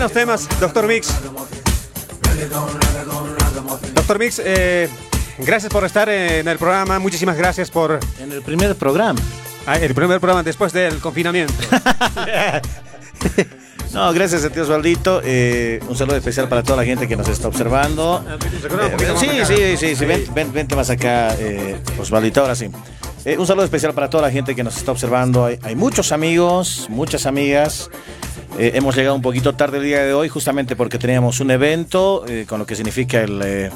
Buenos temas, Doctor Mix. Doctor Mix, eh, gracias por estar en el programa. Muchísimas gracias por. En el primer programa. Ah, el primer programa después del confinamiento. No, gracias a ti Osvaldito. Eh, un saludo especial para toda la gente que nos está observando. Eh, sí, sí, sí, sí, ven- ven- vente más acá, eh, Osvaldito, ahora sí. Eh, un saludo especial para toda la gente que nos está observando. Hay, hay muchos amigos, muchas amigas. Eh, hemos llegado un poquito tarde el día de hoy, justamente porque teníamos un evento eh, con lo que significa el, eh,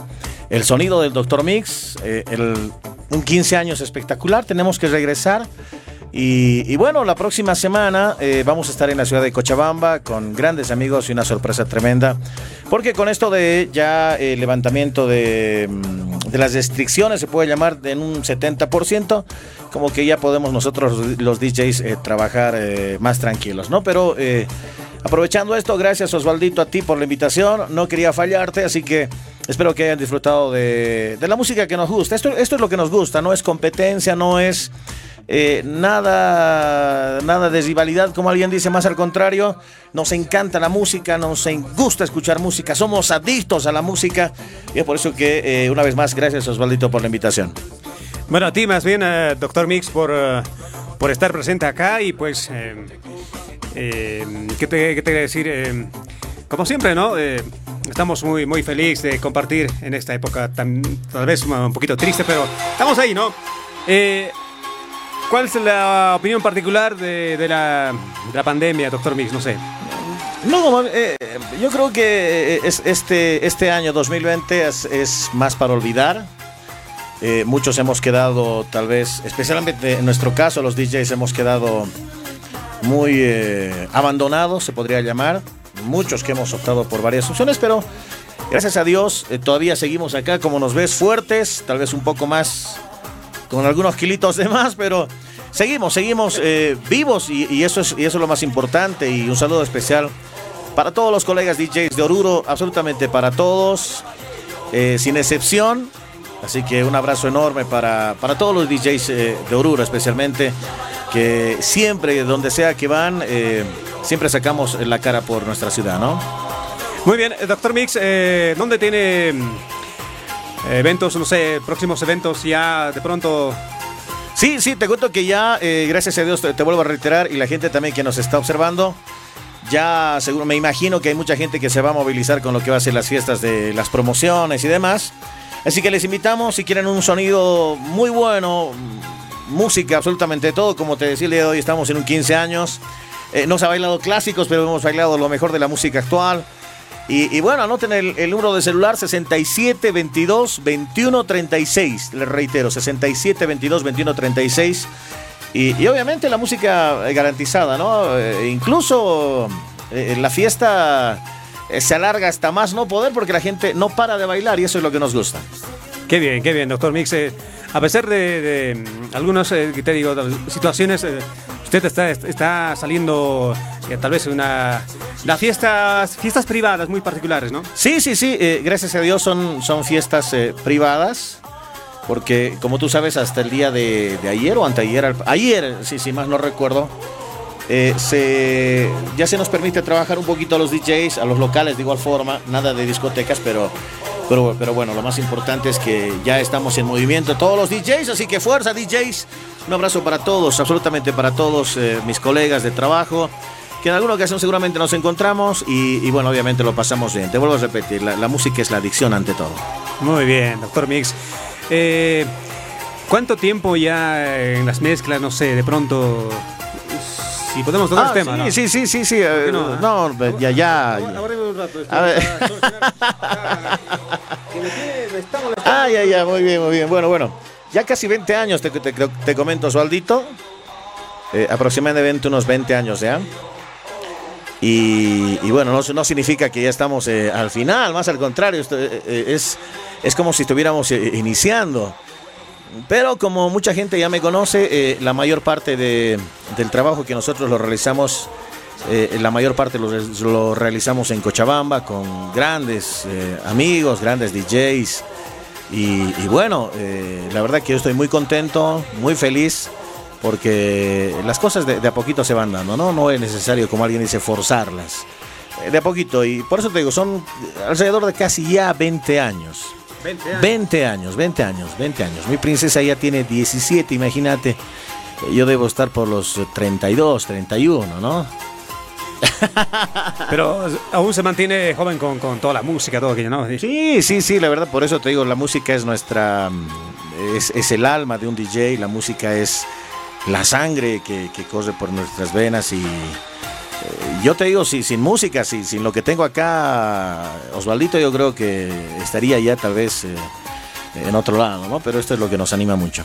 el sonido del Dr. Mix. eh, el- un 15 años espectacular. Tenemos que regresar. Y, bueno, la próxima semana eh, vamos a estar en la ciudad de Cochabamba con grandes amigos y una sorpresa tremenda. Porque con esto de ya el levantamiento de, mm, de las restricciones, se puede llamar en un 70%, como que ya podemos nosotros los DJs eh, trabajar eh, más tranquilos, ¿no? Pero eh, aprovechando esto, gracias Osvaldito a ti por la invitación. No quería fallarte, así que espero que hayan disfrutado de, de la música que nos gusta. Esto, esto es lo que nos gusta, no es competencia, no es... Eh, nada, nada de rivalidad, como alguien dice, más al contrario, nos encanta la música, nos gusta escuchar música, somos adictos a la música y es por eso que eh, una vez más, gracias Osvaldito por la invitación. Bueno, a ti más bien, eh, Doctor Mix, por, eh, por estar presente acá y pues, eh, eh, ¿qué, te, qué te decir? Como siempre, ¿no? Estamos muy, muy felices de compartir en esta época tan, tal vez un poquito triste, pero estamos ahí, ¿no? Eh, ¿Cuál es la opinión particular de, de la, de la pandemia, Doctor Mix? No sé. No, eh, yo creo que es, este, este año 2020 es, más para olvidar. Eh, muchos hemos quedado, tal vez, especialmente en nuestro caso, los DJs hemos quedado muy eh, abandonados, se podría llamar. Muchos que hemos optado por varias opciones, pero gracias a Dios eh, todavía seguimos acá, como nos ves, fuertes, tal vez un poco más, con algunos kilitos de más, pero seguimos, seguimos eh, vivos y, eso es, y eso es lo más importante. Y un saludo especial para todos los colegas DJs de Oruro, absolutamente para todos, eh, sin excepción. Así que un abrazo enorme para, para todos los DJs eh, de Oruro especialmente, que siempre, donde sea que van, siempre sacamos la cara por nuestra ciudad, ¿no? Muy bien, Doctor Mix, ¿dónde tiene eventos, no sé, próximos eventos ya de pronto? Sí, sí, te cuento que ya, eh, gracias a Dios, te, vuelvo a reiterar y la gente también que nos está observando, ya seguro, me imagino que hay mucha gente que se va a movilizar con lo que va a ser las fiestas de las promociones y demás. Así que les invitamos, si quieren un sonido muy bueno, música, absolutamente todo, como te decía el día de hoy, estamos en un 15 años. Eh, no se ha bailado clásicos, pero hemos bailado lo mejor de la música actual. Y, bueno, anoten el, el número de celular 6722 2136. Les reitero, 6722 2136. Y, y obviamente la música eh, garantizada, ¿no? Eh, incluso eh, la fiesta se alarga hasta más no poder porque la gente no para de bailar y eso es lo que nos gusta. Qué bien, qué bien, Doctor Mix. a pesar de, de, mm, algunas, te digo, situaciones, usted está, está saliendo eh, tal vez una... Las fiestas, fiestas privadas muy particulares, ¿no? Sí, sí, sí, eh, gracias a Dios son, son fiestas eh, privadas. Porque, como tú sabes, hasta el día de, de ayer o anteayer, ayer, sí, sí, más no recuerdo, eh, se, ya se nos permite trabajar un poquito a los DJs, a los locales de igual forma, nada de discotecas, pero, pero, pero bueno, lo más importante es que ya estamos en movimiento todos los DJs, así que fuerza DJs, un abrazo para todos, absolutamente para todos eh, mis colegas de trabajo, que en alguna ocasión seguramente nos encontramos y, bueno, obviamente lo pasamos bien. Te vuelvo a repetir, la, la música es la adicción ante todo. Muy bien, Doctor Mix. Eh, ¿Cuánto tiempo ya en las mezclas, no sé, de pronto... Si podemos tocar Ah, el tema, sí, ¿no? sí, sí, sí, sí, eh, no, no, ya, ya. Aguárdeme un rato, A ver. Ah, ya, ya, muy bien, muy bien. Bueno, bueno, ya casi 20 años te, te, te comento, Osvaldito. Eh, aproximadamente unos 20 años ya. Y, y bueno, no, no significa que ya estamos eh, al final, más al contrario, esto, eh, eh, es, es como si estuviéramos eh, iniciando. Pero como mucha gente ya me conoce, eh, la mayor parte de- del trabajo que nosotros lo realizamos, eh, la mayor parte lo, re- lo realizamos en Cochabamba con grandes eh, amigos, grandes DJs. Y, bueno, la verdad que yo estoy muy contento, muy feliz, porque las cosas de, de a poquito se van dando, ¿no? No es necesario, como alguien dice, forzarlas. De a poquito, y por eso te digo, son alrededor de casi ya 20 años. 20 años. 20 años, 20 años, 20 años. Mi princesa ya tiene 17, imagínate. Yo debo estar por los 32, 31, ¿no? Pero aún se mantiene joven con, toda la música, todo aquello, ¿no? Sí, sí, sí, la verdad, por eso te digo, la música es nuestra, es, es el alma de un DJ, la música es la sangre que, que corre por nuestras venas y yo te digo, si, sin música, si, sin lo que tengo acá, Osvaldito, yo creo que estaría ya tal vez eh, en otro lado, ¿no? Pero esto es lo que nos anima mucho.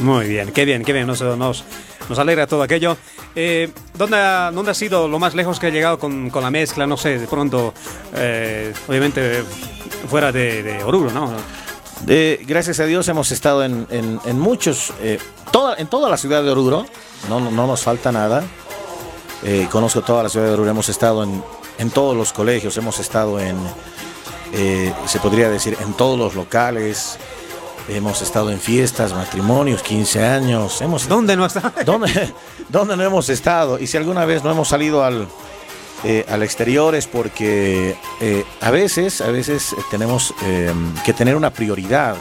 Muy bien, qué bien, qué bien, nos, nos, nos alegra todo aquello. Eh, ¿dónde, ha, ¿Dónde ha sido lo más lejos que ha llegado con, con la mezcla? No sé, de pronto, eh, obviamente fuera de, Oruro, ¿no? gracias a Dios hemos estado en, en, muchos, toda, en toda la ciudad de Oruro, no, no nos falta nada. Eh, conozco toda la ciudad de Oruro, hemos estado en, en todos los colegios, hemos estado en, eh, se podría decir, en todos los locales, hemos estado en fiestas, matrimonios, 15 años. Hemos, ¿Dónde no está? ¿Dónde, ¿Dónde no hemos estado? Y si alguna vez no hemos salido al, eh, al exterior es porque a veces, a veces tenemos que tener una prioridad.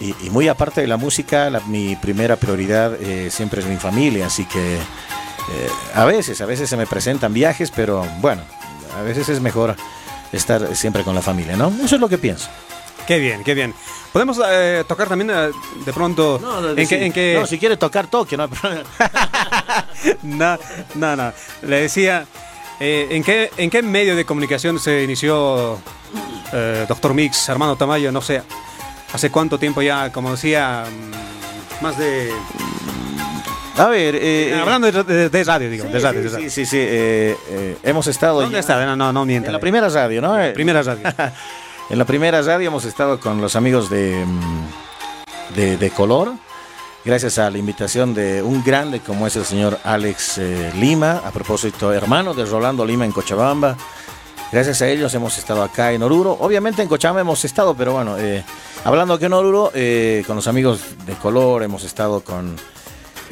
Y, muy aparte de la música, mi primera prioridad siempre es mi familia, así que eh, a veces, a veces se me presentan viajes, pero bueno, a veces es mejor estar siempre con la familia, ¿no? Eso es lo que pienso. Qué bien, qué bien. Podemos eh, tocar también eh, de pronto. No, en, que, no, si quiere tocar, toque, no no, no, no. Le decía, ¿en, qué, ¿en qué medio de comunicación se inició Doctor Mix, Armando Tamayo? No sé, ¿hace cuánto tiempo ya? Como decía, mm, más de a ver, eh, eh, hablando de, radio, digo, de radio, sí, Sí, sí, eh, hemos estado. ¿Dónde está? No, no, no. En la primera radio, ¿no? primera radio. en la primera radio hemos estado con los amigos de, mm, de, Color, gracias a la invitación de un grande como es el señor Alex Lima, a propósito, hermano de Rolando Lima en Cochabamba. Gracias a ellos hemos estado acá en Oruro. Obviamente en Cochabamba hemos estado, pero bueno, hablando aquí en Oruro, con los amigos de Color hemos estado con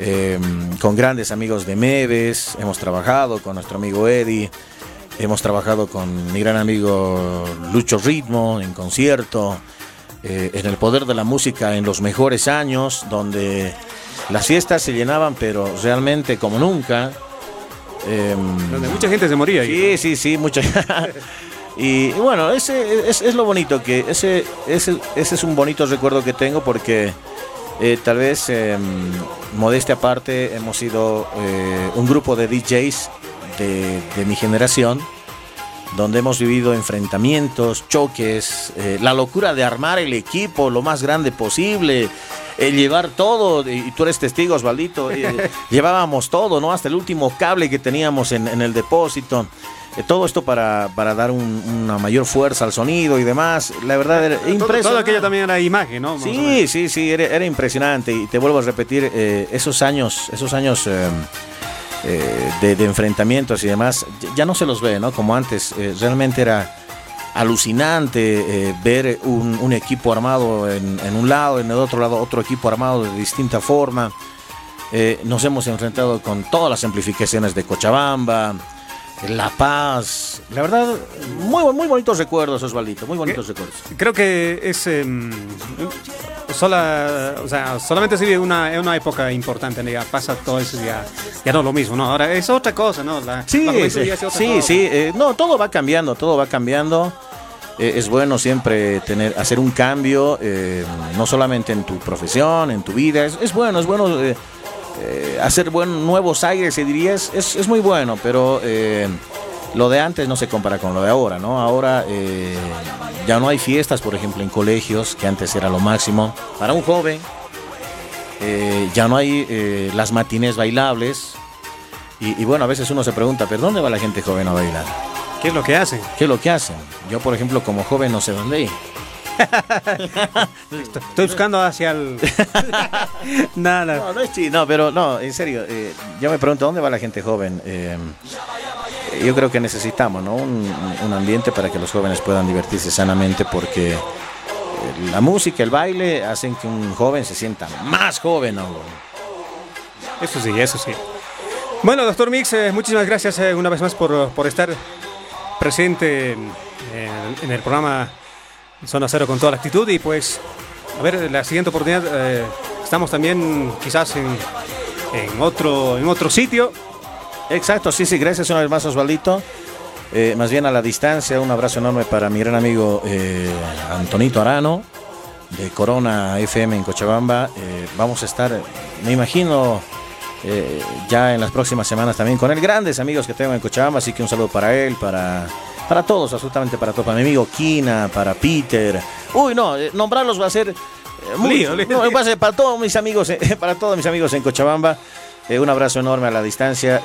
Em, con grandes amigos de Meves, hemos trabajado con nuestro amigo Eddie, hemos trabajado con mi gran amigo Lucho Ritmo en concierto, eh, en el poder de la música en los mejores años, donde las fiestas se llenaban, pero realmente como nunca. Em, donde mucha gente se moría. Sí, sí, sí, mucha. y, bueno, ese es, lo bonito, que ese, ese, ese es un bonito recuerdo que tengo porque eh, tal vez, eh, modestia aparte, hemos sido eh, un grupo de DJs de, mi generación, donde hemos vivido enfrentamientos, choques, eh, la locura de armar el equipo lo más grande posible, llevar todo, y tú eres testigo, Osvaldito, llevábamos todo, ¿no? Hasta el último cable que teníamos en, en el depósito. Eh, todo esto para, para dar una mayor fuerza al sonido y demás. La verdad era impresionante. Todo, aquello también era imagen, ¿no? Sí, sí, sí, era, impresionante. Y te vuelvo a repetir, eh, esos años, esos años eh, de, enfrentamientos y demás, ya no se los ve, ¿no? Como antes. realmente era alucinante ver un, equipo armado en, en, un lado, en el otro lado otro equipo armado de distinta forma. nos hemos enfrentado con todas las amplificaciones de Cochabamba, la Paz. La verdad, muy, muy bonitos recuerdos, Osvaldito, muy bonitos recuerdos. Creo que es em, sola, o sea, solamente se vive una, una época importante, ya pasa todo eso, ya, ya no es lo mismo, ¿no? Ahora es otra cosa, ¿no? sí, sí, sí, eh, no, todo va cambiando, todo va cambiando. Eh, es bueno siempre tener, hacer un cambio, eh, no solamente en tu profesión, en tu vida, es, es bueno, es bueno eh, hacer buen, nuevos aires, se diría, es, es, muy bueno, pero eh, lo de antes no se compara con lo de ahora, ¿no? Ahora eh, ya no hay fiestas, por ejemplo, en colegios, que antes era lo máximo. Para un joven, ya no hay las matines bailables. Y, y, bueno, a veces uno se pregunta, ¿pero dónde va la gente joven a bailar? ¿Qué es lo que hacen? ¿Qué es lo que hacen? Yo, por ejemplo, como joven no sé dónde ir. Estoy buscando hacia el. Nada. No, no es No, pero no, en serio. Eh, yo me pregunto, ¿dónde va la gente joven? Eh, yo creo que necesitamos ¿no? un, ambiente para que los jóvenes puedan divertirse sanamente porque eh, la música, el baile hacen que un joven se sienta más joven Eso sí, eso sí. Bueno, doctor Mix, muchísimas gracias una vez más por, por estar presente en, el programa Zona Cero con toda la actitud y pues, a ver, la siguiente oportunidad, eh, estamos también quizás en, otro, en otro sitio. Exacto, sí, sí, gracias una vez más Osvaldito. Eh, más bien a la distancia, un abrazo enorme para mi gran amigo eh, Antonito Arano de Corona FM en Cochabamba. vamos a estar, me imagino, ya en las próximas semanas también con él. Grandes amigos que tengo en Cochabamba, así que un saludo para él, para para todos, absolutamente para todos. Para mi amigo Kina, para Peter. Uy, no, eh, nombrarlos va a ser eh, muy, va a ser para todos mis amigos, eh, para todos mis amigos en Cochabamba. un abrazo enorme a la distancia.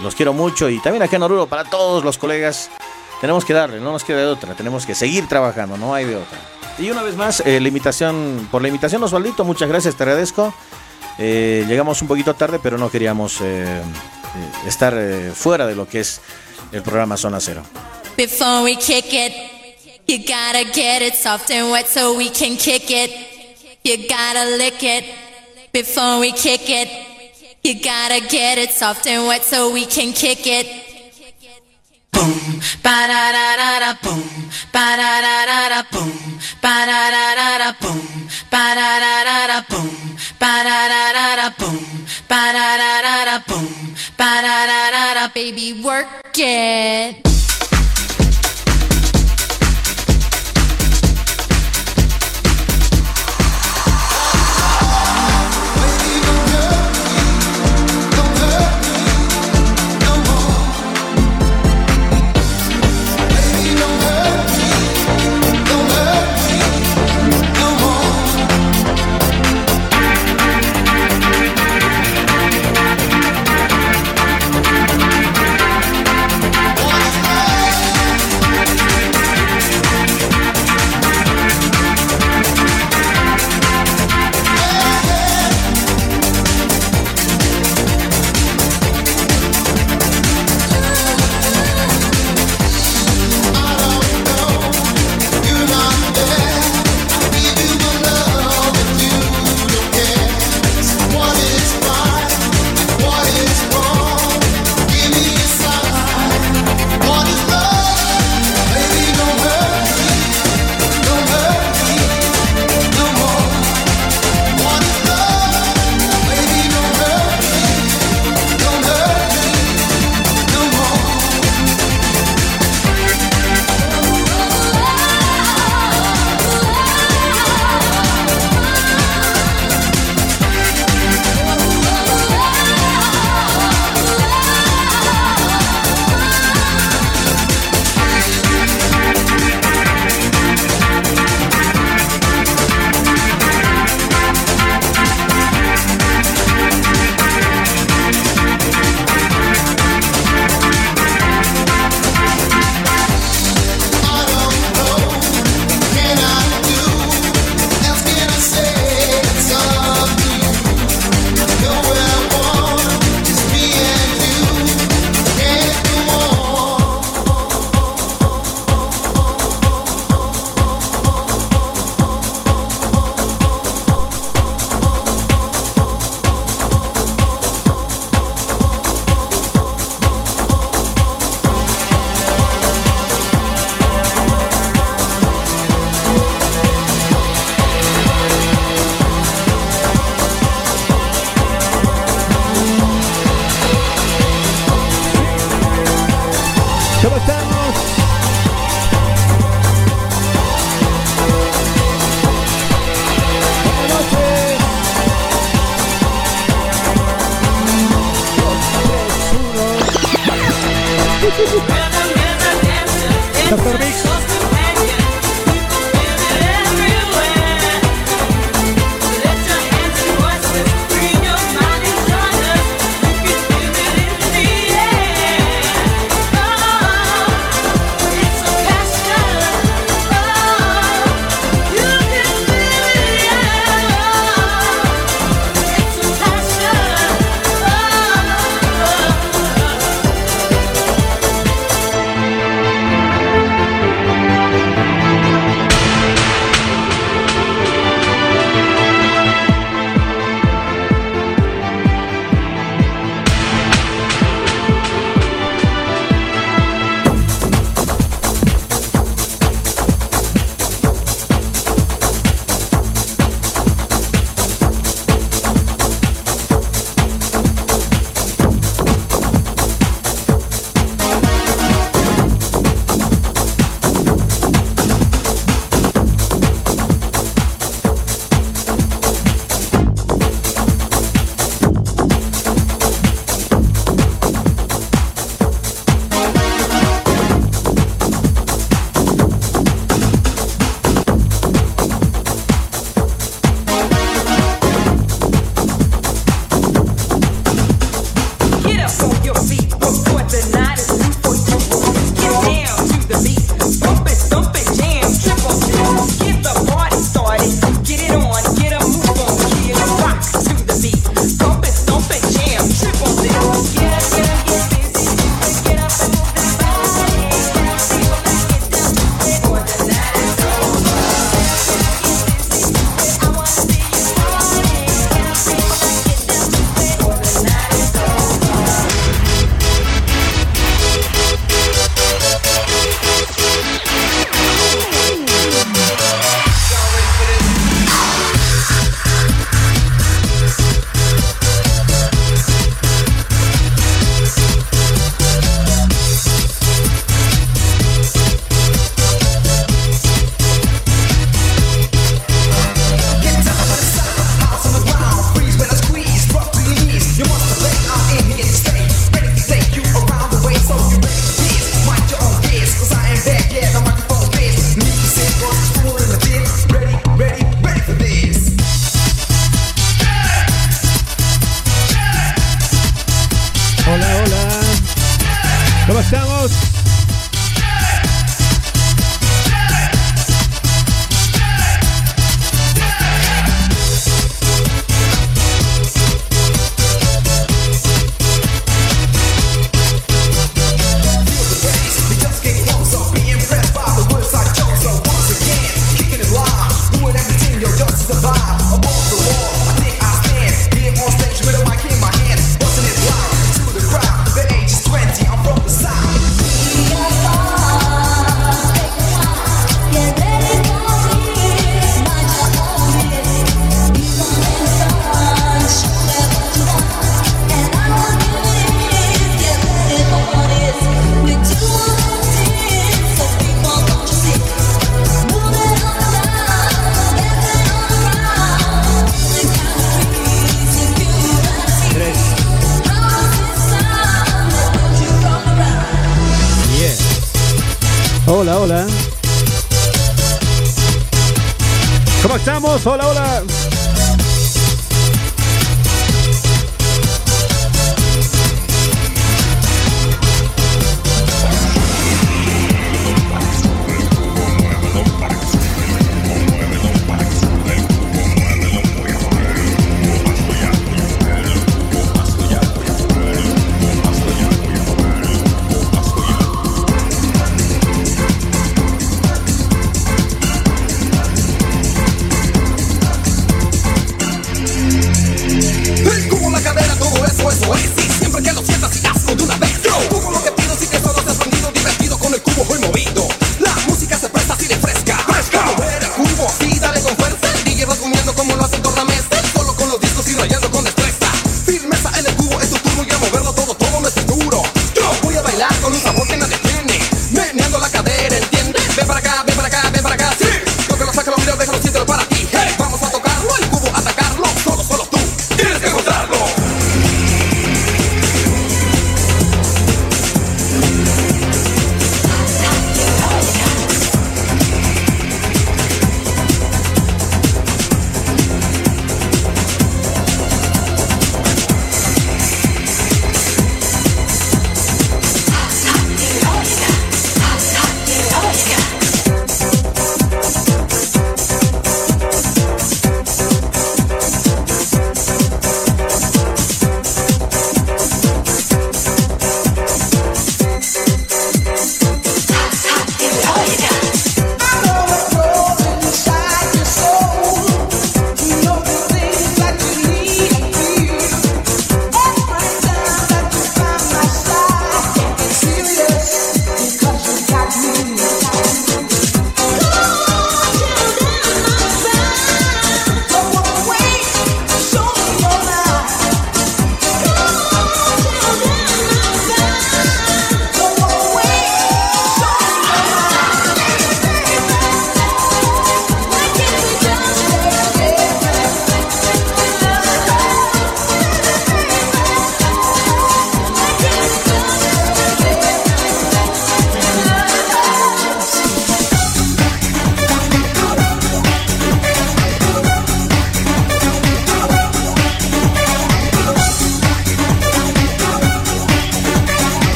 los quiero mucho y también aquí en Oruro para todos los colegas. Tenemos que darle, no nos queda de otra. Tenemos que seguir trabajando, no hay de otra. Y una vez más, la invitación, por la invitación, Osvaldito, muchas gracias, te agradezco. llegamos un poquito tarde, pero no queríamos estar fuera de lo que es el programa Zona Cero. Before we kick it, you gotta get it soft and wet so we can kick it. You gotta lick it before we kick it. You gotta get it soft and wet so we can kick it. Boom, ba da da da da boom, ba da da da da boom, ba da da da da boom, ba da da da da boom, ba da da da da boom, ba da da da da boom, ba da da da da baby work it.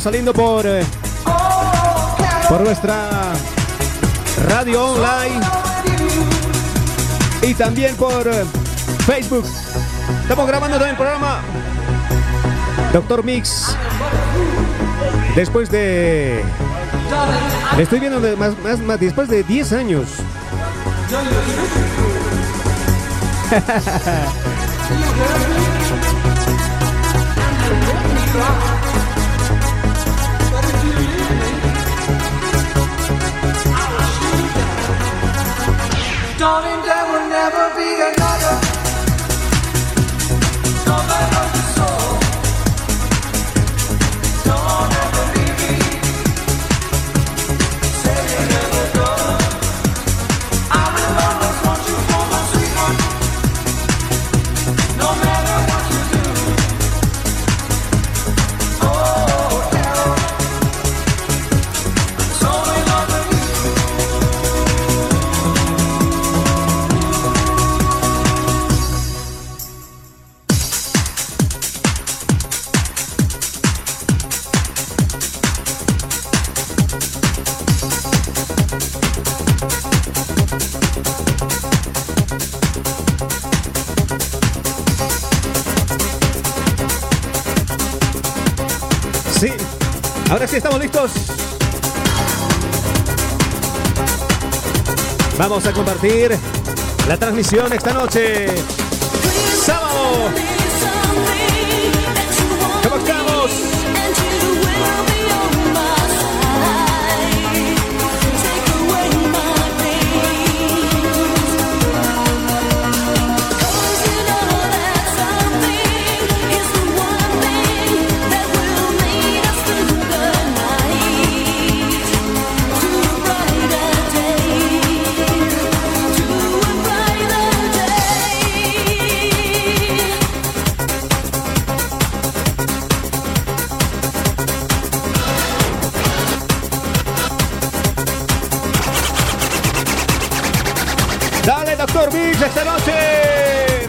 Saliendo por eh, por nuestra radio online y también por eh, Facebook. Estamos grabando también el programa Doctor Mix. Después de Estoy viendo más, más, después de 10 años. Darling, there will never be another. Vamos a compartir la transmisión esta noche. Sábado. Esta noche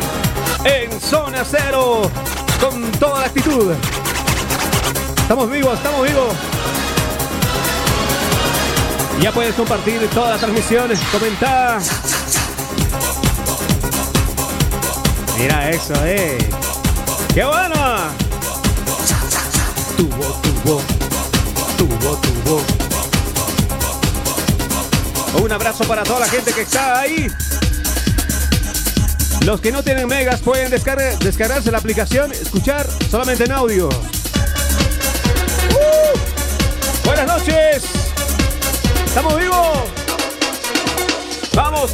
en Zona Cero con toda la actitud. Estamos vivos, estamos vivos. Ya puedes compartir todas las transmisiones, comentar. Mira eso, eh. ¡Qué bueno! Tubo, tubo, tubo, tubo. Un abrazo para toda la gente que está ahí. Los que no tienen megas pueden descargar- descargarse la aplicación, escuchar solamente en audio. ¡Uh! Buenas noches. Estamos vivos. Vamos.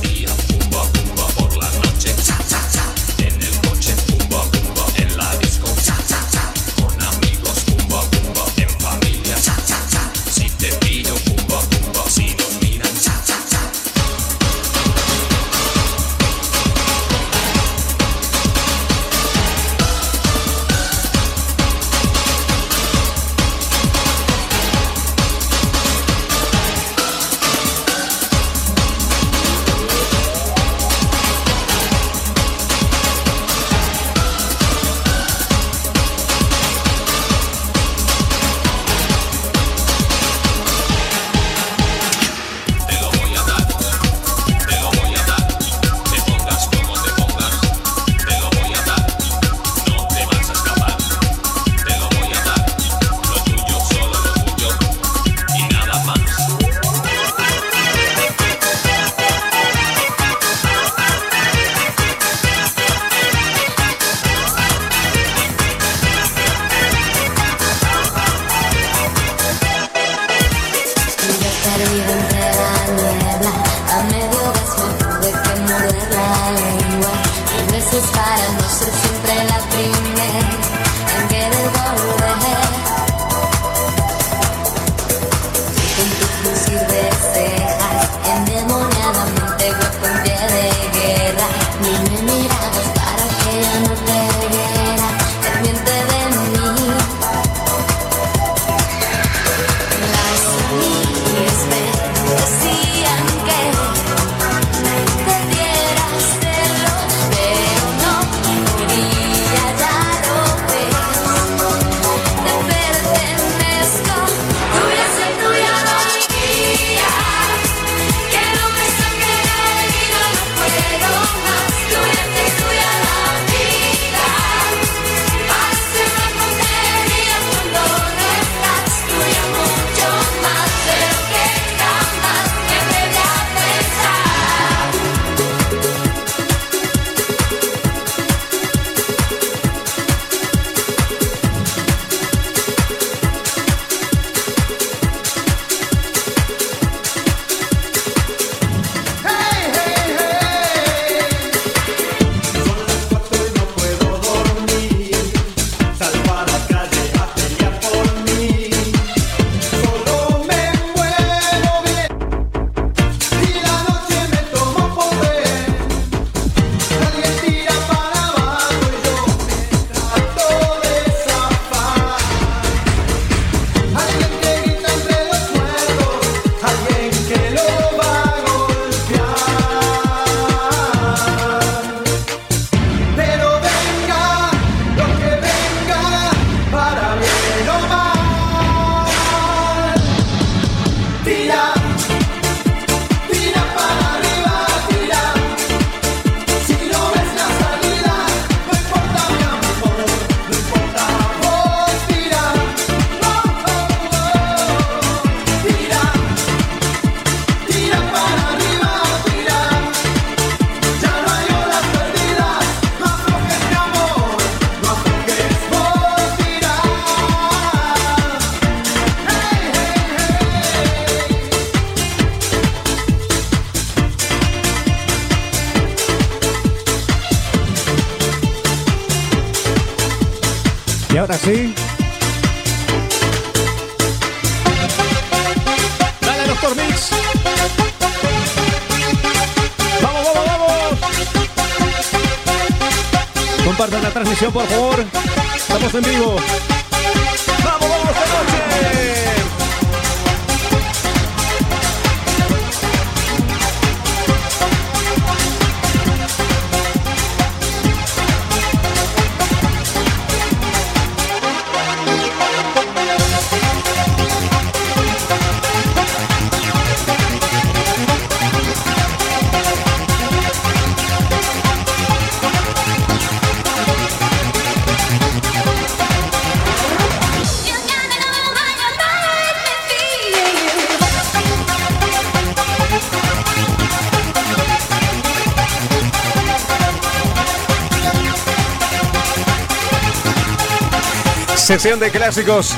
Sección de clásicos.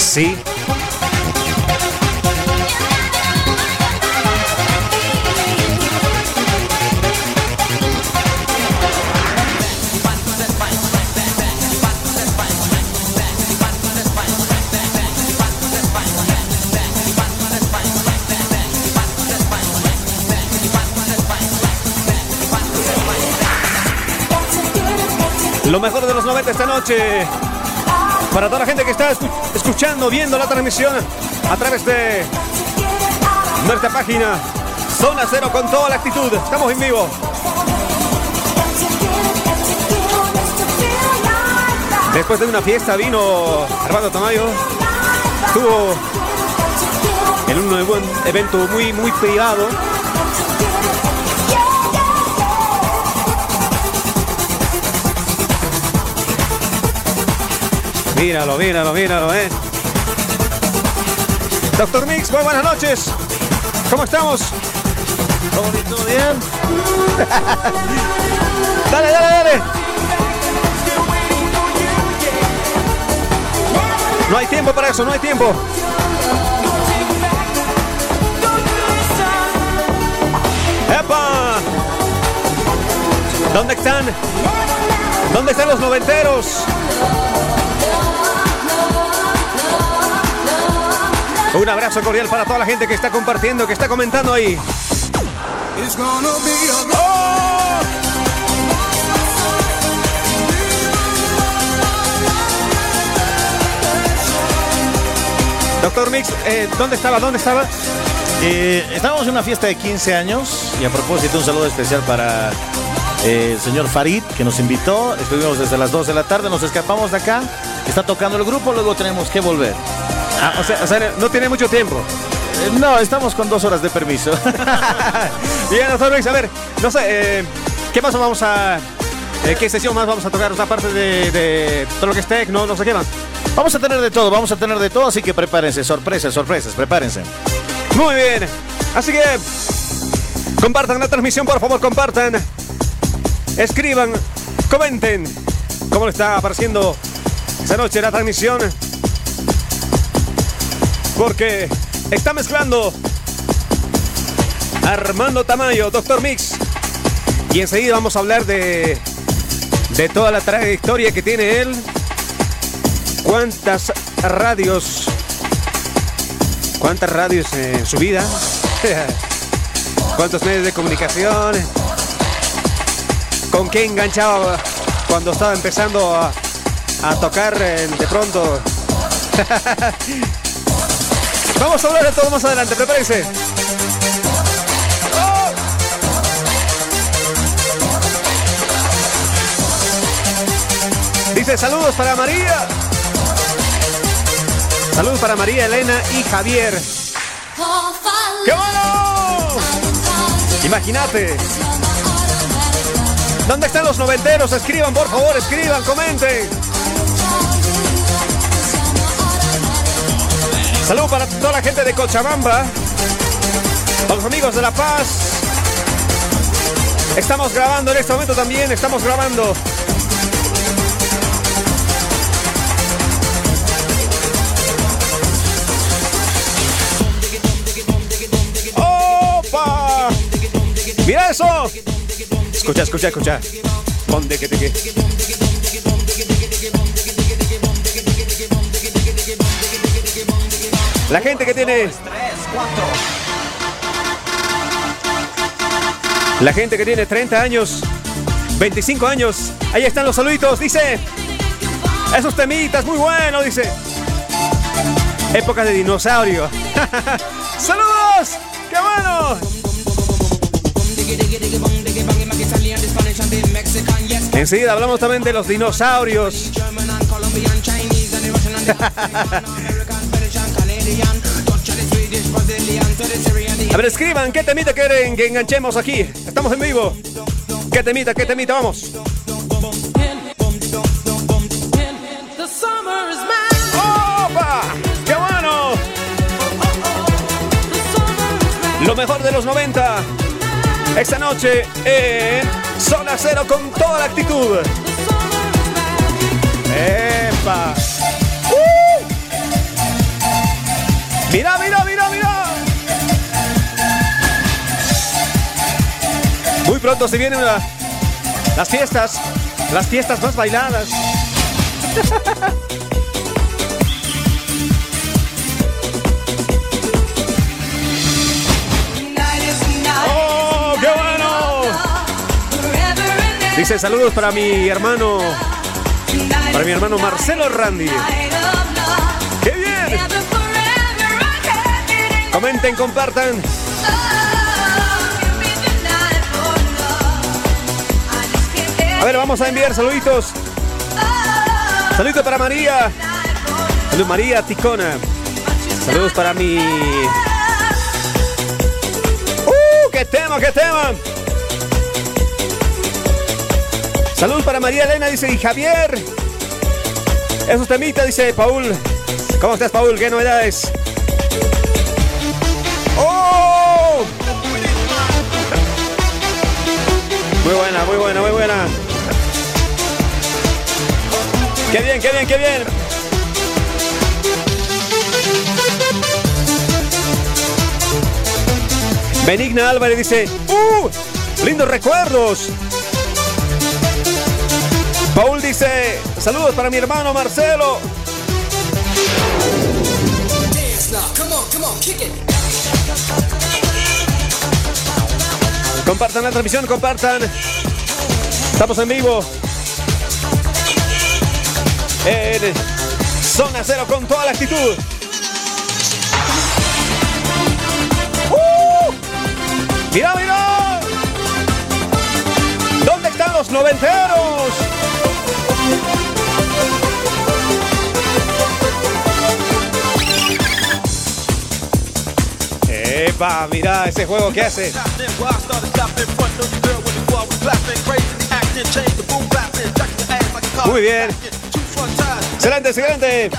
Sí. Lo mejor de los 90 esta noche. Para toda la gente que está escu- escuchando, viendo la transmisión a través de nuestra página Zona Cero con toda la actitud. Estamos en vivo. Después de una fiesta vino Armando Tamayo. Estuvo en un evento muy, muy privado. Míralo, míralo, míralo, eh. Doctor Mix, muy buenas noches. ¿Cómo estamos? ¿Todo bien? Dale, dale, dale. No hay tiempo para eso, no hay tiempo. ¡Epa! ¿Dónde están? ¿Dónde están los noventeros? Un abrazo cordial para toda la gente que está compartiendo, que está comentando ahí. It's gonna be a ¡Oh! Doctor Mix, eh, ¿dónde estaba? ¿Dónde estaba? Eh, estábamos en una fiesta de 15 años y a propósito un saludo especial para eh, el señor Farid que nos invitó. Estuvimos desde las 2 de la tarde, nos escapamos de acá. Está tocando el grupo, luego tenemos que volver. Ah, o, sea, o sea, no tiene mucho tiempo. Eh, no, estamos con dos horas de permiso. Bien, doctor Mix, a ver, no sé, eh, ¿qué más vamos a... eh, ¿Qué sesión más vamos a tocar? O sea, aparte de, de todo lo que es tecno, no sé qué más. vamos a tener de todo, vamos a tener de todo, así que prepárense, sorpresas, sorpresas, prepárense. Muy bien. Así que compartan la transmisión, por favor, compartan. Escriban, comenten cómo le está apareciendo esa noche la transmisión. Porque está mezclando Armando Tamayo, Doctor Mix. Y enseguida vamos a hablar de, de toda la trayectoria que tiene él. Cuántas radios ¿Cuántas radios en su vida? ¿Cuántos medios de comunicación? ¿Con qué enganchaba cuando estaba empezando a, a tocar eh, de pronto? Vamos a hablar de todo más adelante, prepárense. Dice saludos para María. Saludos para María Elena y Javier. ¡Qué bueno! Imagínate. ¿Dónde están los noventeros? Escriban, por favor, escriban, comenten. Saludos para toda la gente de Cochabamba. Para los amigos de La Paz. Estamos grabando en este momento también, estamos grabando. ¡Opa! Mira eso. Escucha, escucha, escucha. Ponte que te que. La gente que tiene. La gente que tiene 30 años, 25 años. Ahí están los saluditos. Dice. Esos temitas, muy bueno, dice. Época de dinosaurio. ¡Saludos! ¡Qué bueno! Enseguida hablamos también de los dinosaurios. A ver, escriban qué temita quieren que enganchemos aquí. Estamos en vivo. ¿Qué temita, qué temita? Vamos. ¡Opa! ¡Qué bueno! Lo mejor de los 90. Esta noche en Zona Cero con toda la actitud. ¡Epa! ¡Uh! ¡Mira, mira! Pronto se vienen la- las fiestas, las fiestas más bailadas. ¡Oh, qué bueno! Dice saludos para mi hermano, para mi hermano Marcelo Randy. ¡Qué bien! Comenten, compartan. A ver, vamos a enviar saluditos. Saludos para María. Saludos María Ticona. Saludos para mi. ¡Uh! ¡Qué tema, qué tema! Saludos para María Elena, dice, y Javier. Esos temitas, dice Paul. ¿Cómo estás, Paul? ¿Qué novedades? ¡Oh! Muy buena, muy buena, muy buena. ¡Qué bien, qué bien, qué bien! Benigna Álvarez dice, ¡Uh! ¡Lindos recuerdos! Paul dice, saludos para mi hermano Marcelo. Compartan la transmisión, compartan. Estamos en vivo. En Zona Cero con toda la actitud. ¡Uh! ¡Mira, mira! ¿Dónde están los noventeros? ¡Epa! Mira ese juego que hace. Muy bien. Excelente, excelente.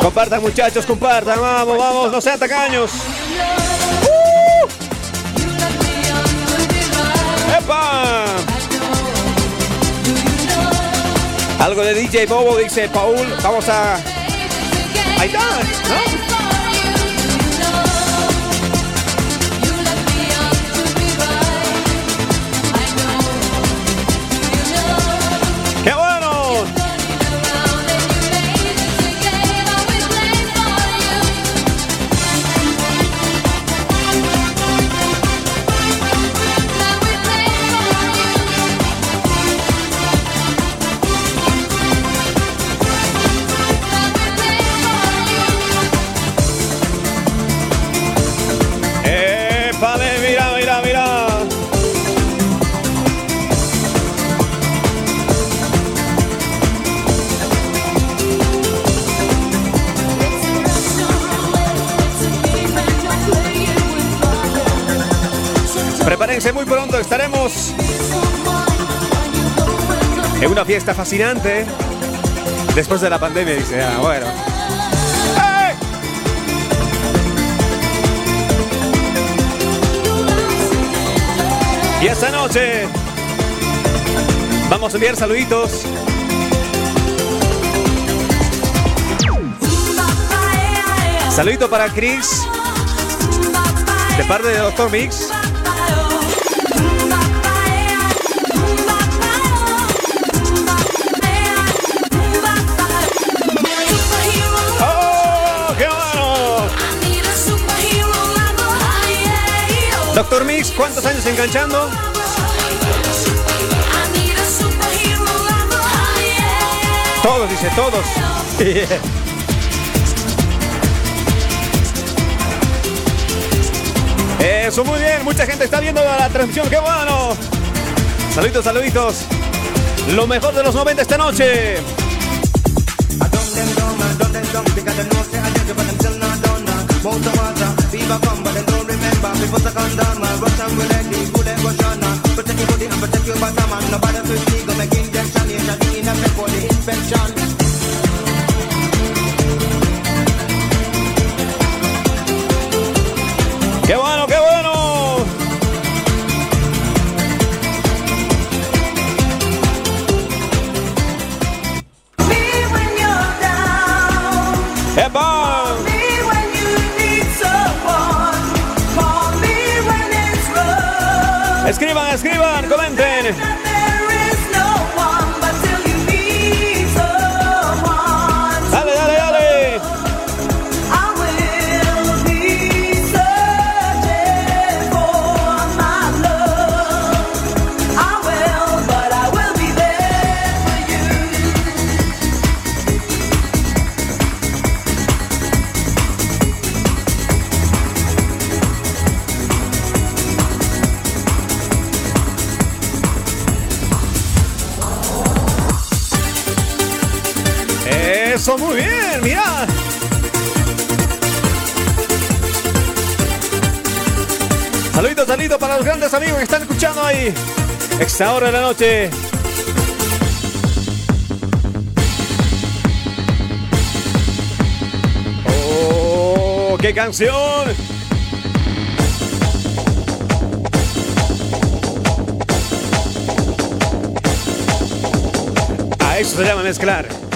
Compartan muchachos, compartan. Vamos, vamos, no sean tacaños. ¡Uh! ¡Epa! Algo de DJ Bobo dice Paul. Vamos a. Ahí está, en una fiesta fascinante. Después de la pandemia, dice. Ah, bueno. Y esta noche vamos a enviar saluditos. Saludito para Chris, de parte de Doctor Mix. Doctor Mix, ¿cuántos años enganchando? Todos, dice, todos. Eso, muy bien. Mucha gente está viendo la transmisión. ¡Qué bueno! Saluditos, saluditos. Lo mejor de los 90 esta noche. Before second down, man, rush and we ready. Bullet go shot. Protect your body and protect your bottom, man. Nobody feel me, go make injection. You're not in a for the infection. Los grandes amigos que están escuchando ahí. Esta hora de la noche. ¡Oh, qué canción! A eso se llama mezclar.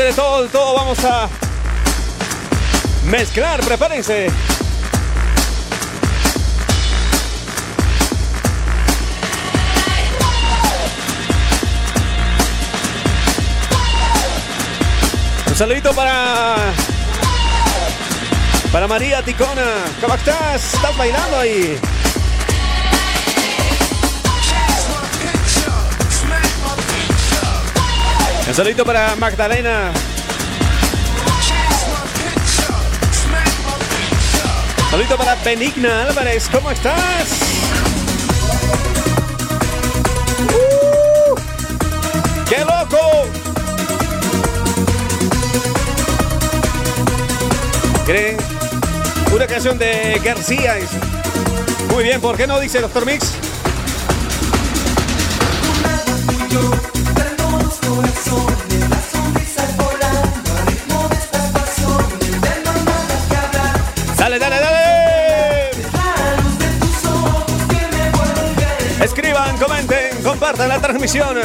De todo, todo vamos a mezclar, prepárense. Un saludito para. Para María Ticona. ¿Cómo estás? ¿Estás bailando ahí? Un saludito para Magdalena. Saludito para Benigna Álvarez. ¿Cómo estás? ¡Uh! ¡Qué loco! ¿Creen? Una canción de García. Muy bien, ¿por qué no dice Doctor Mix? Compartan la transmisión.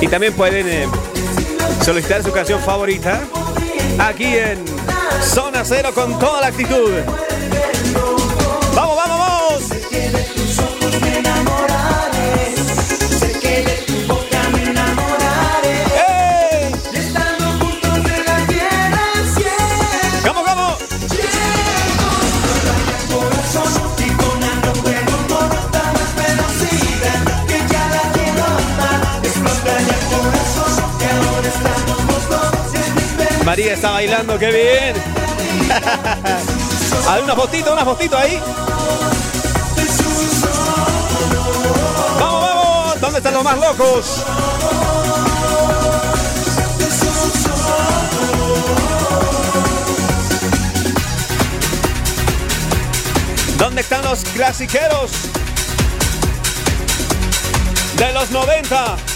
Y también pueden eh, solicitar su canción favorita aquí en Zona Cero con toda la actitud. María está bailando, qué bien. Hay una fotito, una fotito ahí. Vamos, vamos. ¿Dónde están los más locos? ¿Dónde están los clasiqueros? De los 90.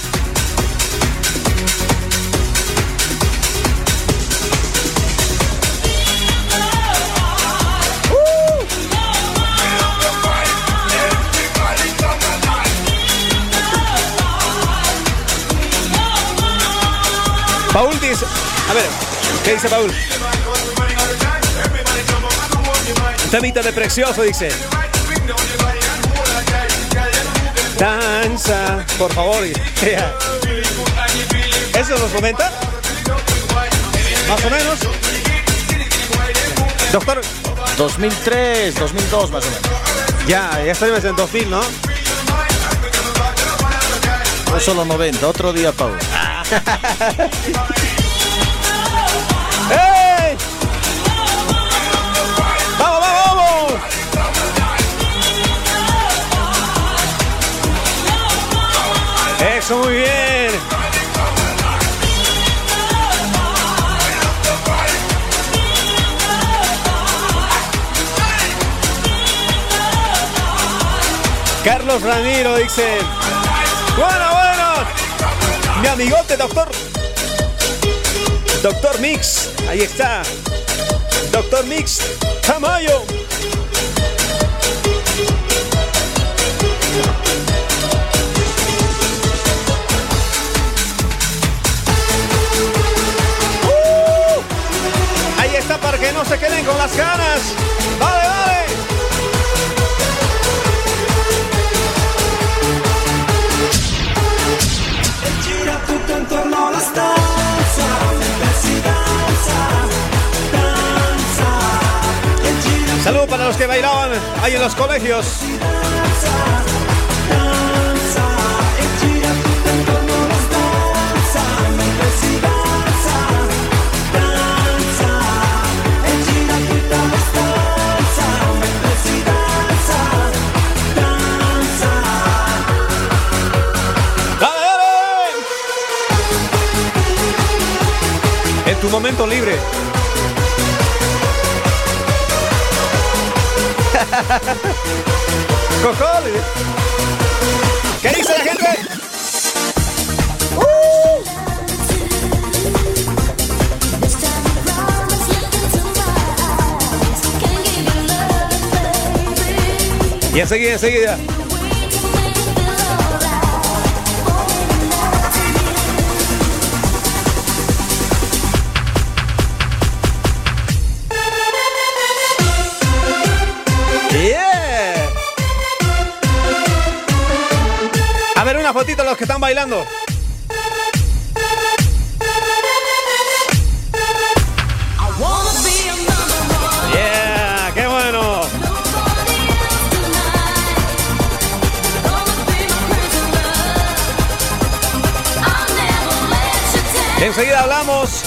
Paul dice, a ver, ¿qué dice Paul? Temita de precioso, dice. Danza, por favor. ¿Eso nos comenta? Más o menos. Doctor, 2003, 2002 más o menos. ya, ya estamos en 2000, ¿no? No solo 90, otro día, Pau. ¡Ey! ¡Vamos, vamos, vamos! Eso, muy bien. Carlos Ramiro dice, bueno, bueno, mi amigote, doctor. Doctor Mix, ahí está. Doctor Mix, Tamayo. ¡Uh! Ahí está para que no se queden con las ganas. Vale, vale. Saludos para los que bailaban ahí en los colegios. danza, danza. E gira Cojole. ¿Qué dice la gente? Y enseguida, enseguida. Los que están bailando. Enseguida hablamos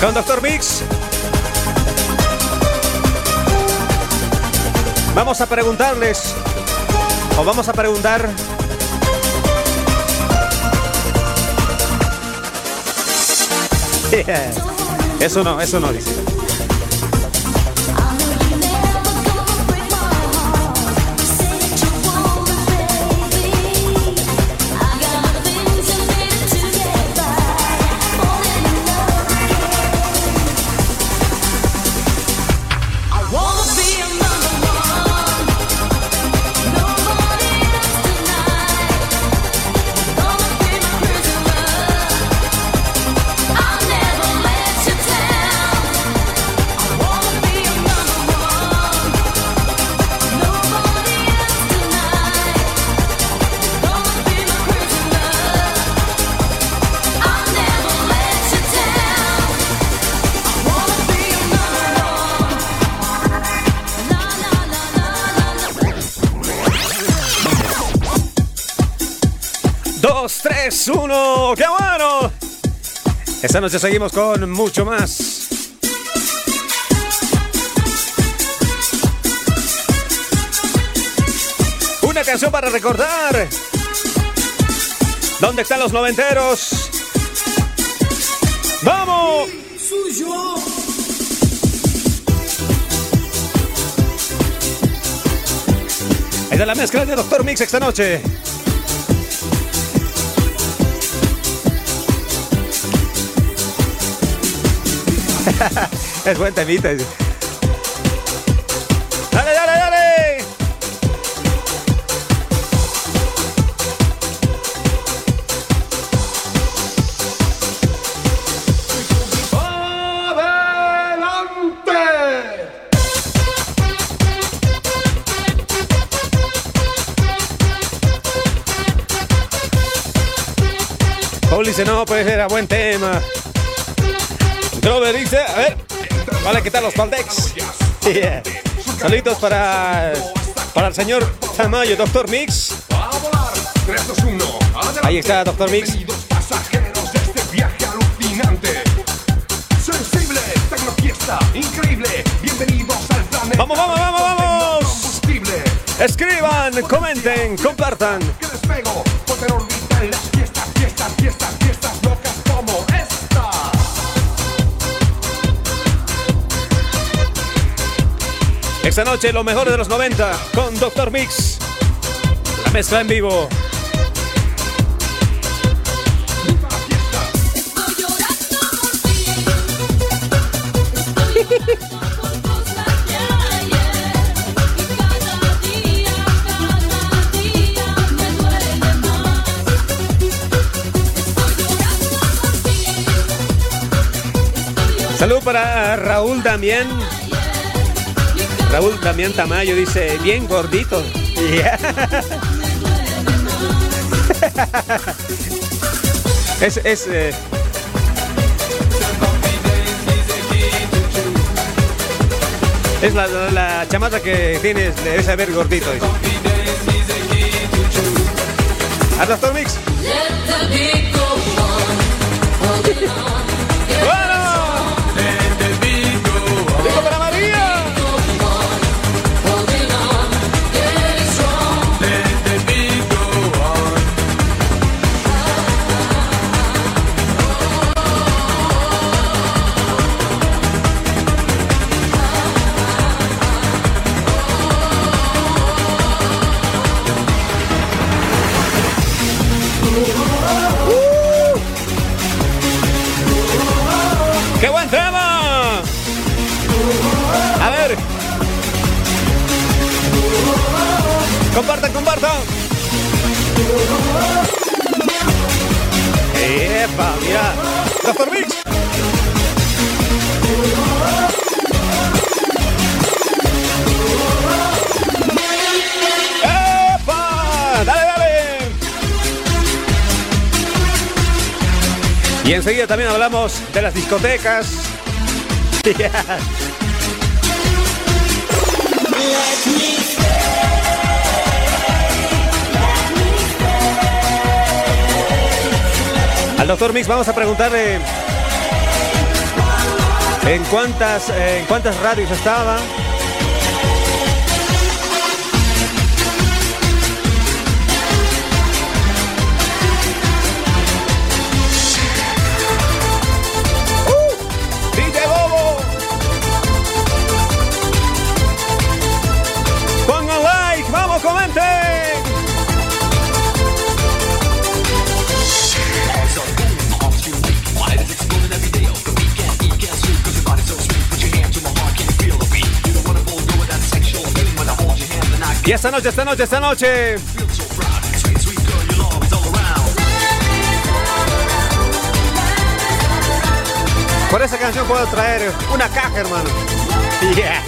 con Dr. Mix. Vamos a preguntarles, o vamos a preguntar. Eso no, eso no dice. Esta noche seguimos con mucho más. Una canción para recordar. ¿Dónde están los noventeros? ¡Vamos! Ahí de la mezcla de Doctor Mix esta noche. es buen temita. ¡Dale, dale, dale! ¡Adelante! Dice, no, pues era buen tema. Grover dice, a ver, vale quitar los Paldex. Yeah. Saluditos para, para el señor Tamayo, Doctor Mix. A volar, 3, 2, 1. Ahí está, Dr. Mix. Bienvenidos pasajeros de este viaje alucinante. Sensible, tecnofiesta, increíble. Bienvenidos al planeta. Vamos, vamos, vamos, vamos. Escriban, comenten, compartan. Que despego, poder orbitar en las fiestas, fiestas, fiestas, Esta noche lo mejor de los 90 con Doctor Mix. La mezcla en vivo. Salud para Raúl Damián. Raúl Damián Tamayo dice, bien gordito. Es, es, eh, es la, la, chamata que tienes, debes saber gordito. Al doctor. Y enseguida también hablamos de las discotecas. Doctor Mix vamos a preguntarle en cuántas, en cuántas radios estaba. Y esta noche, esta noche, esta noche. Por esa canción puedo traer una caja, hermano. Yeah.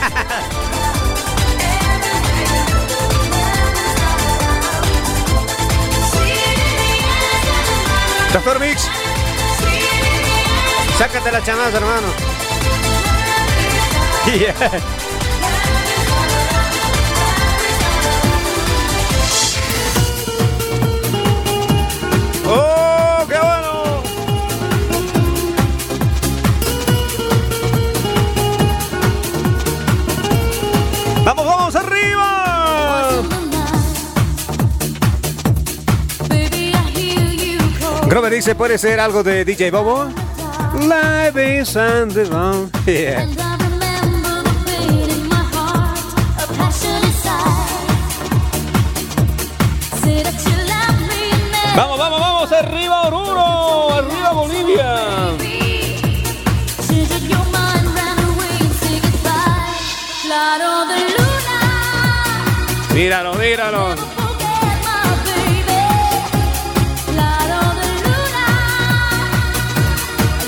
Doctor Mix, sácate la chamaza, hermano. Yeah. Grover dice, ¿puede ser algo de DJ Bobo? Live is on. Yeah.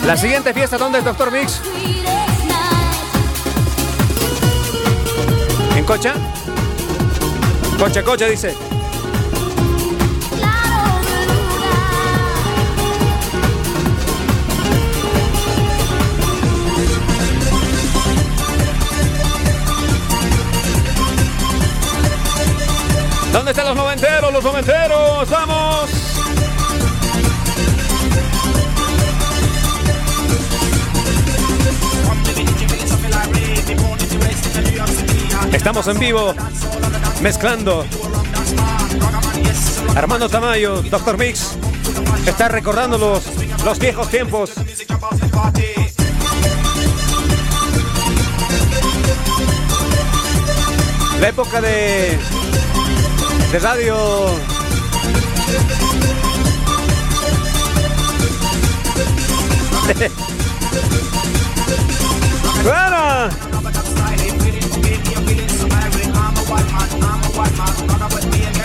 La siguiente fiesta, ¿dónde es Doctor Mix? ¿En Cocha? Cocha, Cocha, dice. ¿Dónde están los noventeros? Los noventeros, vamos. Estamos en vivo, mezclando. Armando Tamayo, Doctor Mix, está recordando los, los viejos tiempos. La época de, de radio. I'm a white man, not a but me and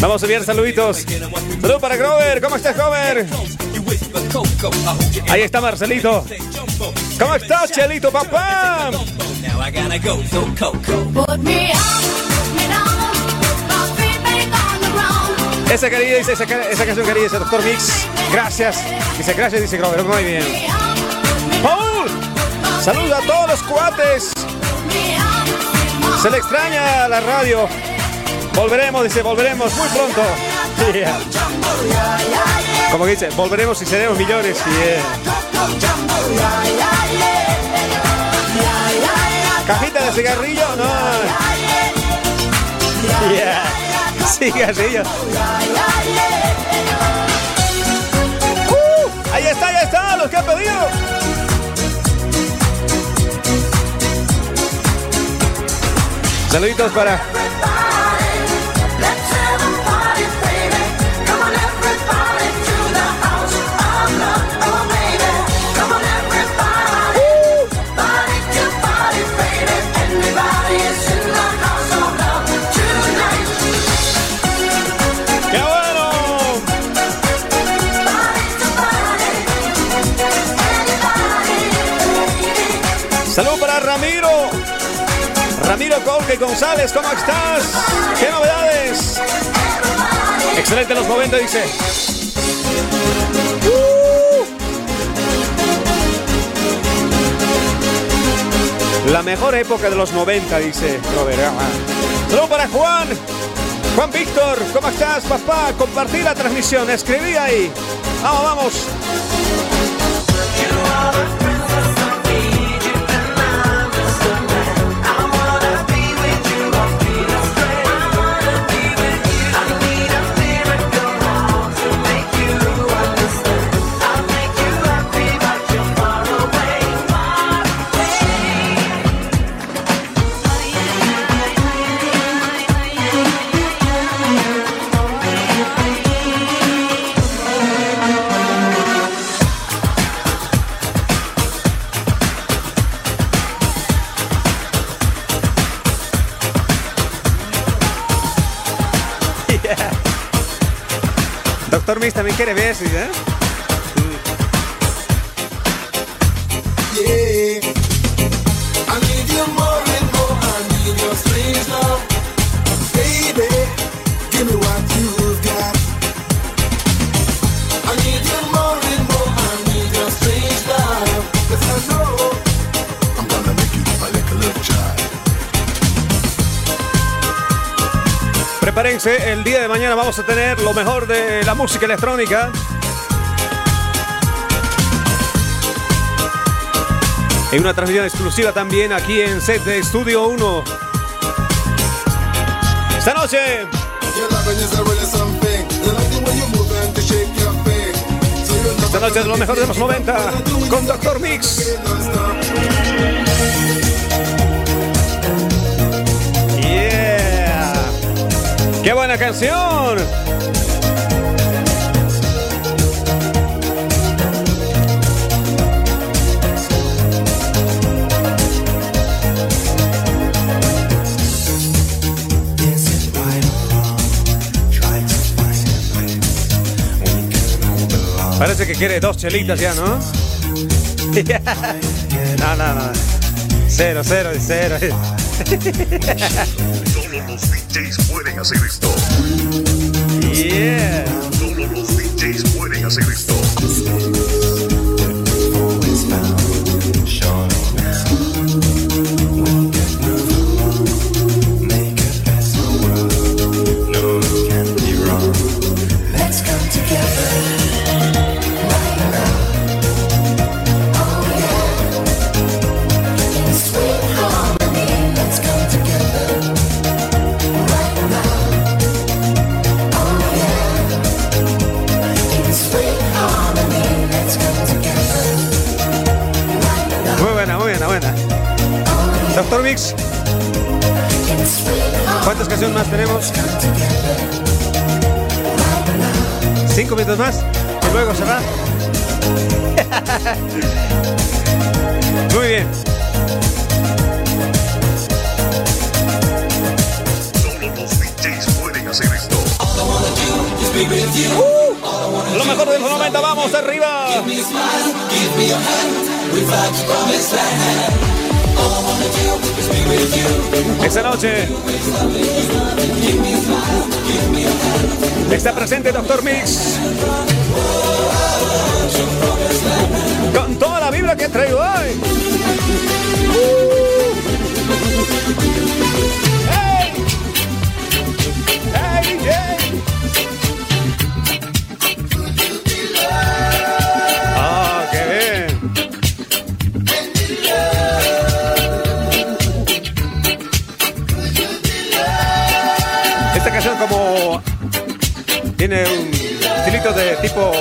Vamos a enviar saluditos. Salud para Grover. ¿Cómo estás, Grover? Ahí está Marcelito. ¿Cómo estás, Chelito, papá? Esa querida dice, esa, esa canción querida dice Doctor Mix. Gracias. Dice gracias, dice Grover. Muy bien. Paul, saluda a todos los cuates. Se le extraña la radio. Volveremos, dice, volveremos muy pronto. Como que dice, volveremos y seremos millones. Cajita de cigarrillo, no. Yeah. Cigarrillo. Uh, ahí está, ahí está, los que han pedido. Saluditos para Colque González, ¿cómo estás? ¿Qué novedades? Excelente los 90, dice. Uh. La mejor época de los 90, dice Robert. Ajá. Salud para Juan. Juan Víctor, ¿cómo estás, papá? Compartí la transmisión, escribí ahí. Vamos, vamos. Little child. Prepárense, el día de mañana vamos a tener lo mejor de la música electrónica. En una transmisión exclusiva también aquí en set de Estudio 1. Esta noche, esta noche es lo mejor de los 90 con Doctor Mix. Yeah. ¡Qué buena canción! Parece que quiere dos chelitas ya, ¿no? no, no, no. Cero, cero, cero. Solo los DJs pueden hacer esto. Yeah. Solo los DJs pueden hacer esto. ¿Cuántas canciones más tenemos? Cinco minutos más y luego se va. Muy bien. Lo mejor de los 90, vamos arriba. Esta noche está presente Doctor Mix con toda la vibra que traigo hoy. ¡Hey! ¡Hey, de tipo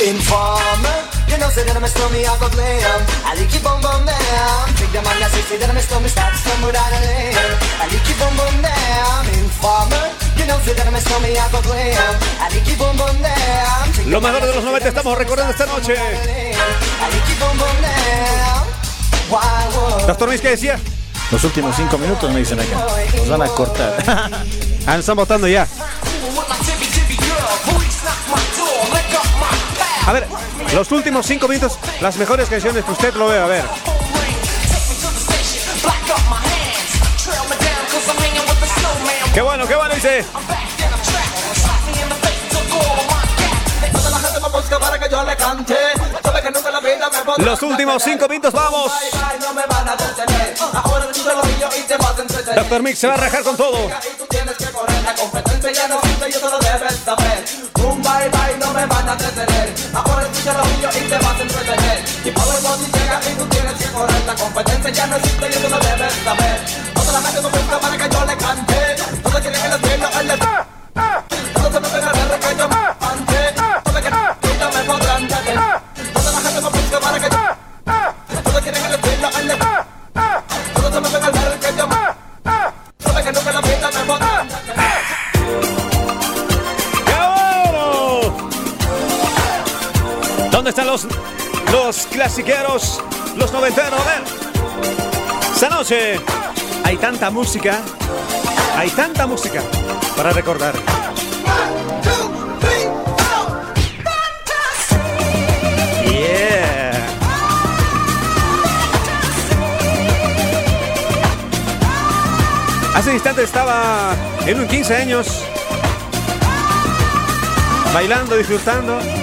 Informer, you know, say that I'm a stormy, I go play 'em. I like you boom boom down. Take them on, I say, say that I'm a stormy, start to stumble down a lane. I like you boom boom down. Informer, you know, say that I'm a stormy, I go play 'em. I like you boom boom down. Take lo mejor on, de los say, 90 estamos recordando esta noche. I like you down. Mix, ¿qué decía? Los últimos cinco minutos me dicen acá. Nos van a cortar. Ah, nos están votando ya. A ver, los últimos cinco minutos, las mejores canciones que usted lo ve, a ver. Qué bueno, qué bueno, dice. Los últimos cinco minutos, vamos. Ay, no me van a detener. Ahora escucha lo mío y te vas a entretener. Doctor Mix se va a rajar con todo. Y tú tienes que correr, la competencia ya no existe y eso lo debes saber. Un bye bye no me van a detener. Ahora escucha lo mío y te vas a entretener. Y Power Body llega y tú tienes que correr, la competencia ya no existe y eso lo debes saber. Toda la gente me busca para que yo le cante. los, los clasiqueros, los noventeros. A ver, esta noche hay tanta música, hay tanta música para recordar. Hace instante estaba en un 15 años bailando, disfrutando.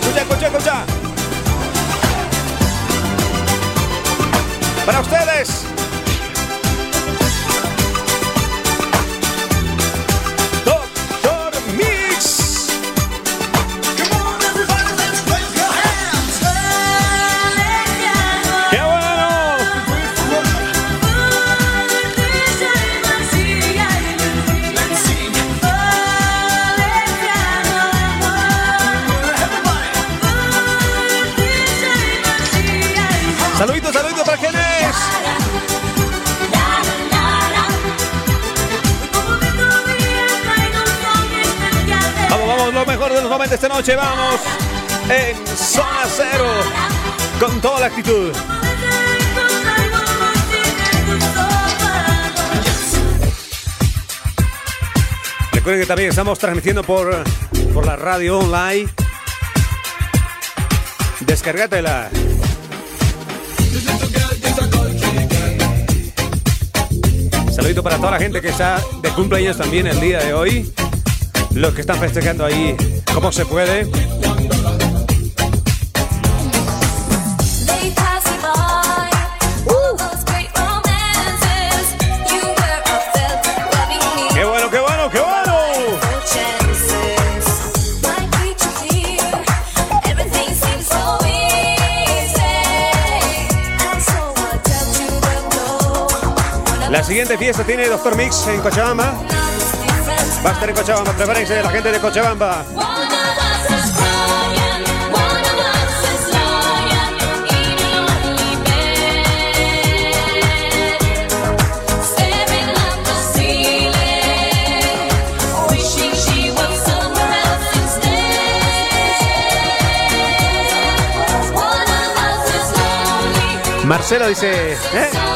Escucha, escucha, escucha. Para ustedes. También estamos transmitiendo por, por la radio online. Descargatela. Saludito para toda la gente que está de cumpleaños también el día de hoy. Los que están festejando ahí como se puede. Siguiente fiesta tiene Doctor Mix en Cochabamba. Va en Cochabamba, prepárense la gente de Cochabamba. Marcela dice, ¿eh?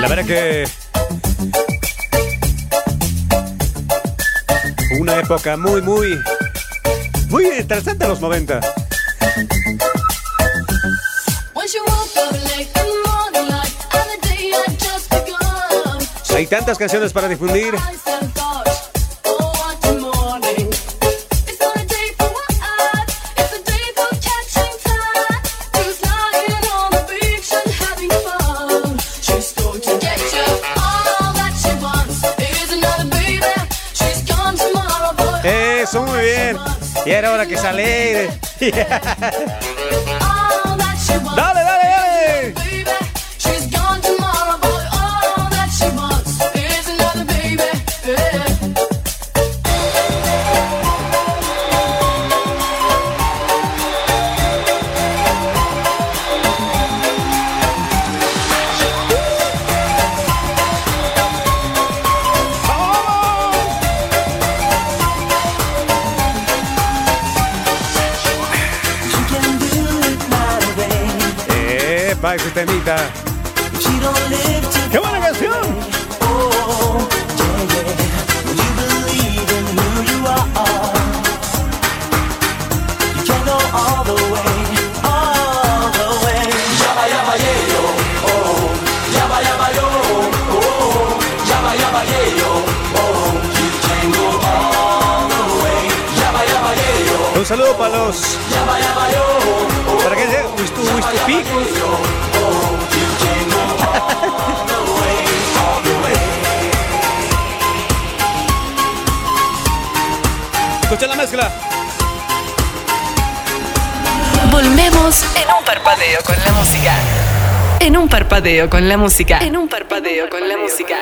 La verdad que una época muy, muy, muy interesante en los 90. When she woke up late in the morning light, and the day had just begun. Hay tantas canciones para difundir. Eso, muy bien. Y era hora que sale. ¡Qué buena canción! Un saludo para los. ¿Para qué sea? Wistu, Volvemos en un parpadeo con la música. En un parpadeo con la música. En un parpadeo con la música.